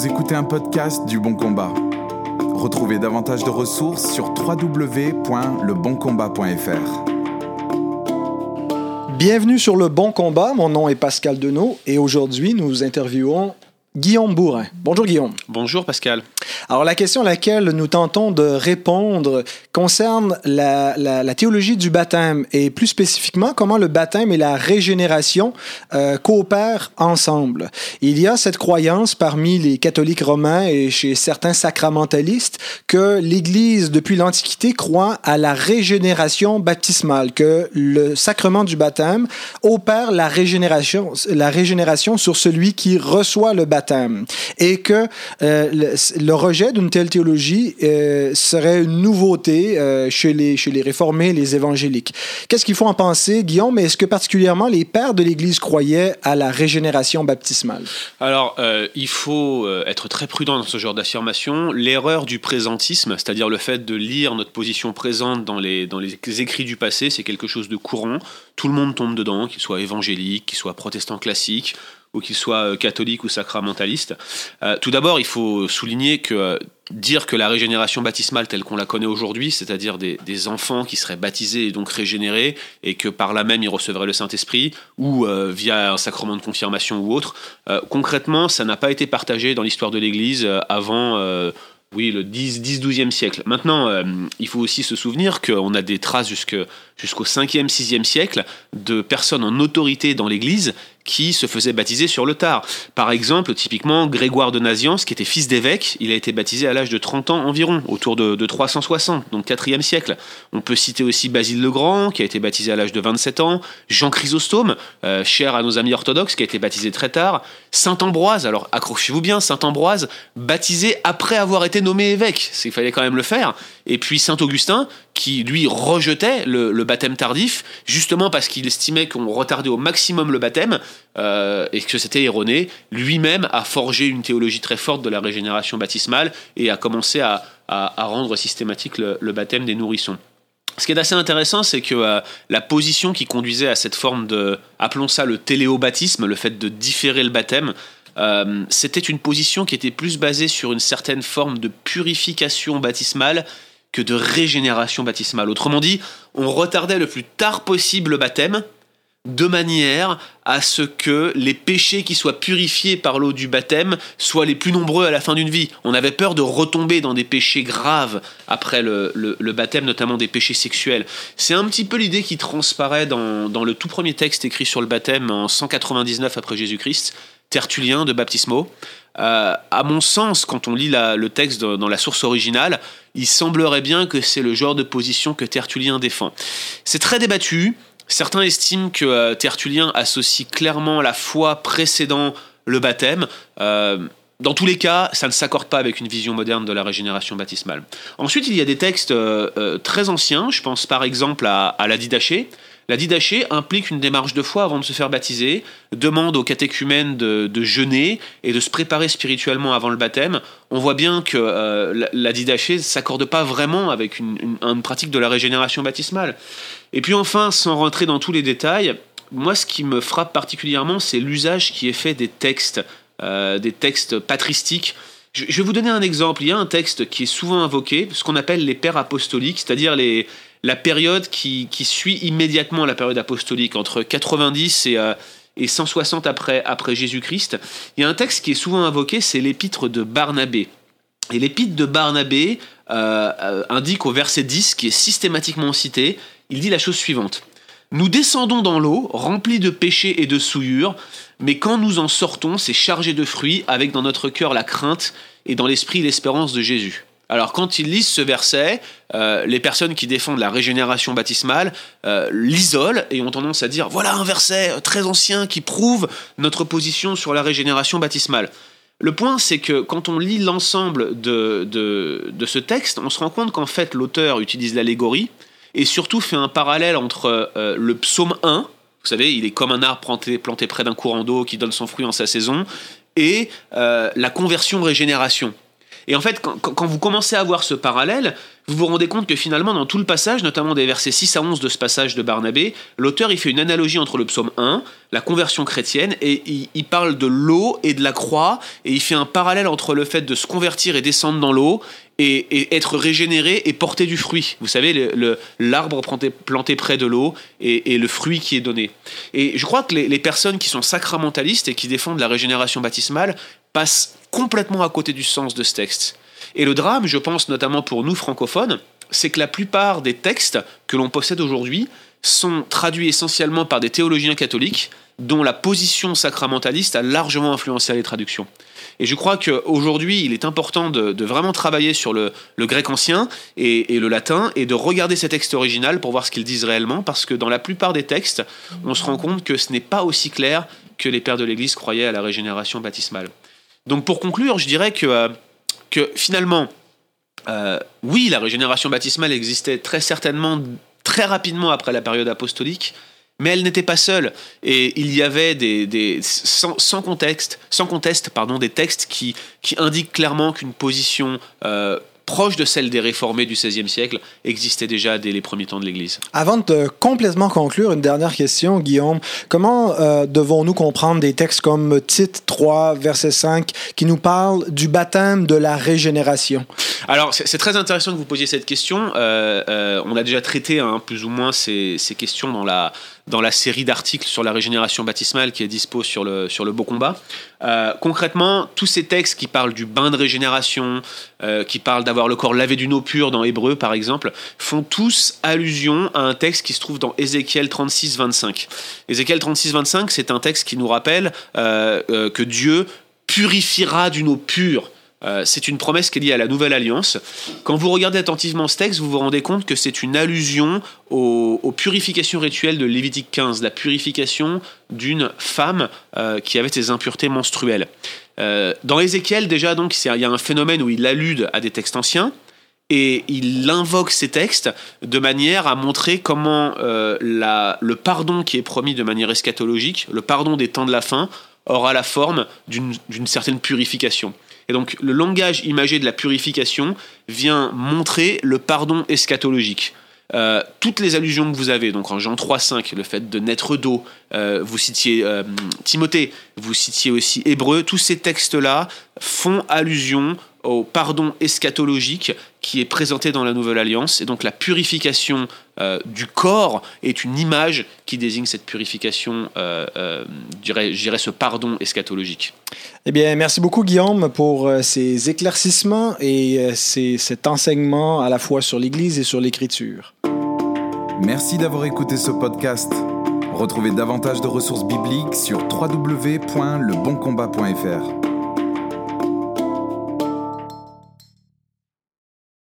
Vous écoutez un podcast du Bon Combat. Retrouvez davantage de ressources sur www.leboncombat.fr. Bienvenue sur Le Bon Combat. Mon nom est Pascal Denot et aujourd'hui nous interviewons Guillaume Bourrin. Bonjour Guillaume. Bonjour Pascal. Alors la question à laquelle nous tentons de répondre concerne la, la, théologie du baptême et plus spécifiquement comment le baptême et la régénération euh, coopèrent ensemble. Il y a cette croyance parmi les catholiques romains et chez certains sacramentalistes que l'Église depuis l'Antiquité croit à la régénération baptismale, que le sacrement du baptême opère la régénération, la régénération sur celui qui reçoit le baptême et que euh, le, rejet d'une telle théologie euh, serait une nouveauté euh, chez, les, chez les réformés, les évangéliques. Qu'est-ce qu'il faut en penser, Guillaume? Est-ce que particulièrement les pères de l'Église croyaient à la régénération baptismale? Alors, il faut être très prudent dans ce genre d'affirmation. L'erreur du présentisme, c'est-à-dire le fait de lire notre position présente dans les, dans les écrits du passé, c'est quelque chose de courant. Tout le monde tombe dedans, qu'il soit évangélique, qu'il soit protestant classique ou qu'il soit euh, catholique ou sacramentaliste. Euh, tout d'abord, il faut souligner que euh, dire que la régénération baptismale telle qu'on la connaît aujourd'hui, c'est-à-dire des, enfants qui seraient baptisés et donc régénérés, et que par là même ils recevraient le Saint-Esprit, ou via un sacrement de confirmation ou autre, concrètement, ça n'a pas été partagé dans l'histoire de l'Église avant oui, le 10-12e siècle. Maintenant, il faut aussi se souvenir qu'on a des traces jusqu'au 5e, 6e siècle de personnes en autorité dans l'Église qui se faisaient baptiser sur le tard. Par exemple, typiquement, Grégoire de Naziance, qui était fils d'évêque, il a été baptisé à l'âge de 30 ans environ, autour de, 360, donc 4e siècle. On peut citer aussi Basile le Grand, qui a été baptisé à l'âge de 27 ans, Jean Chrysostome, euh, cher à nos amis orthodoxes, qui a été baptisé très tard, Saint Ambroise, alors accrochez-vous bien, Saint Ambroise, baptisé après avoir été nommé évêque, il fallait quand même le faire, et puis Saint Augustin, qui lui rejetait le, baptême tardif, justement parce qu'il estimait qu'on retardait au maximum le baptême euh, et que c'était erroné, lui-même a forgé une théologie très forte de la régénération baptismale et a commencé à, rendre systématique le, baptême des nourrissons. Ce qui est assez intéressant, c'est que euh, la position qui conduisait à cette forme de, appelons ça le téléobaptisme, le fait de différer le baptême, euh, c'était une position qui était plus basée sur une certaine forme de purification baptismale que de régénération baptismale. Autrement dit, on retardait le plus tard possible le baptême de manière à ce que les péchés qui soient purifiés par l'eau du baptême soient les plus nombreux à la fin d'une vie. On avait peur de retomber dans des péchés graves après le, baptême, notamment des péchés sexuels. C'est un petit peu l'idée qui transparaît dans, le tout premier texte écrit sur le baptême en 199 après Jésus-Christ, Tertullien de Baptismo. Euh, à mon sens, quand on lit le texte dans la source originale, il semblerait bien que c'est le genre de position que Tertullien défend. C'est très débattu. Certains estiment que euh, Tertullien associe clairement la foi précédant le baptême. Euh, dans tous les cas, ça ne s'accorde pas avec une vision moderne de la régénération baptismale. Ensuite, il y a des textes très anciens. Je pense par exemple à, la Didaché, la didaché implique une démarche de foi avant de se faire baptiser, demande aux catéchumènes de, jeûner et de se préparer spirituellement avant le baptême. On voit bien que euh, la, didaché ne s'accorde pas vraiment avec une, pratique de la régénération baptismale. Et puis enfin, sans rentrer dans tous les détails, moi ce qui me frappe particulièrement, c'est l'usage qui est fait des textes, euh, des textes patristiques. Je, vais vous donner un exemple. Il y a un texte qui est souvent invoqué, ce qu'on appelle les pères apostoliques, c'est-à-dire la période qui, suit immédiatement la période apostolique, entre 90 et, euh, et 160 après, Jésus-Christ. Il y a un texte qui est souvent invoqué, c'est l'épître de Barnabé. Et l'épître de Barnabé euh, indique au verset 10, qui est systématiquement cité, il dit la chose suivante. Nous descendons dans l'eau, remplis de péchés et de souillures, mais quand nous en sortons, c'est chargé de fruits, avec dans notre cœur la crainte et dans l'esprit l'espérance de Jésus. Alors quand ils lisent ce verset, euh, les personnes qui défendent la régénération baptismale euh, l'isolent et ont tendance à dire voilà un verset très ancien qui prouve notre position sur la régénération baptismale. Le point, c'est que quand on lit l'ensemble de, de, ce texte, on se rend compte qu'en fait l'auteur utilise l'allégorie et surtout fait un parallèle entre euh, le psaume 1, vous savez, il est comme un arbre planté, planté près d'un courant d'eau qui donne son fruit en sa saison, et la conversion-régénération. Et en fait, quand, vous commencez à voir ce parallèle, vous vous rendez compte que finalement, dans tout le passage, notamment des versets 6 à 11 de ce passage de Barnabé, l'auteur il fait une analogie entre le psaume 1, la conversion chrétienne, et il, parle de l'eau et de la croix, et il fait un parallèle entre le fait de se convertir et descendre dans l'eau, et, être régénéré et porter du fruit. Vous savez, l'arbre planté, près de l'eau et, le fruit qui est donné. Et je crois que les personnes qui sont sacramentalistes et qui défendent la régénération baptismale passent complètement à côté du sens de ce texte. Et le drame, je pense notamment pour nous francophones, c'est que la plupart des textes que l'on possède aujourd'hui sont traduits essentiellement par des théologiens catholiques dont la position sacramentaliste a largement influencé les traductions. Et je crois qu'aujourd'hui, il est important de, vraiment travailler sur le, le grec ancien et, et le latin et de regarder ces textes originaux pour voir ce qu'ils disent réellement, parce que dans la plupart des textes, on se rend compte que ce n'est pas aussi clair que les pères de l'Église croyaient à la régénération baptismale. Donc pour conclure, je dirais que, euh, finalement, euh, oui, la régénération baptismale existait très certainement très rapidement après la période apostolique, mais elle n'était pas seule. Et il y avait des, sans, contexte, sans conteste, pardon, des textes qui, qui indiquent clairement qu'une position euh, proche de celle des réformés du XVIe siècle existait déjà dès les premiers temps de l'Église. Avant de complètement conclure, une dernière question, Guillaume. Comment euh, devons-nous comprendre des textes comme Tite 3, verset 5, qui nous parlent du baptême de la régénération? Alors, c'est très intéressant que vous posiez cette question. Euh, euh, on a déjà traité hein, plus ou moins ces, ces questions dans la, dans la série d'articles sur la régénération baptismale qui est dispo sur le, sur le Beau Combat. Euh, concrètement, tous ces textes qui parlent du bain de régénération, euh, qui parlent d'avoir le corps lavé d'une eau pure dans Hébreu par exemple, font tous allusion à un texte qui se trouve dans Ézéchiel 36, 25. Ézéchiel 36, 25, c'est un texte qui nous rappelle euh, que Dieu purifiera d'une eau pure. Euh, c'est une promesse qui est liée à la nouvelle alliance. Quand vous regardez attentivement ce texte, vous vous rendez compte que c'est une allusion aux, purifications rituelles de Lévitique 15, la purification d'une femme euh, qui avait ses impuretés menstruelles. Euh, dans Ézéchiel, déjà, donc, il y a un phénomène où il allude à des textes anciens et il invoque ces textes de manière à montrer comment le pardon qui est promis de manière eschatologique, le pardon des temps de la fin, aura la forme d'une certaine purification. Et donc le langage imagé de la purification vient montrer le pardon eschatologique. Euh, toutes les allusions que vous avez, donc en Jean 3.5, le fait de naître d'eau, euh, vous citiez euh, Timothée, vous citiez aussi Hébreu, tous ces textes-là font allusion au pardon eschatologique qui est présenté dans la Nouvelle Alliance. Et donc la purification euh, du corps est une image qui désigne cette purification, euh, euh, je dirais- ce pardon eschatologique. Eh bien, merci beaucoup, Guillaume, pour euh, ces éclaircissements et ces- cet enseignement à la fois sur l'Église et sur l'Écriture. Merci d'avoir écouté ce podcast. Retrouvez davantage de ressources bibliques sur www.leboncombat.fr.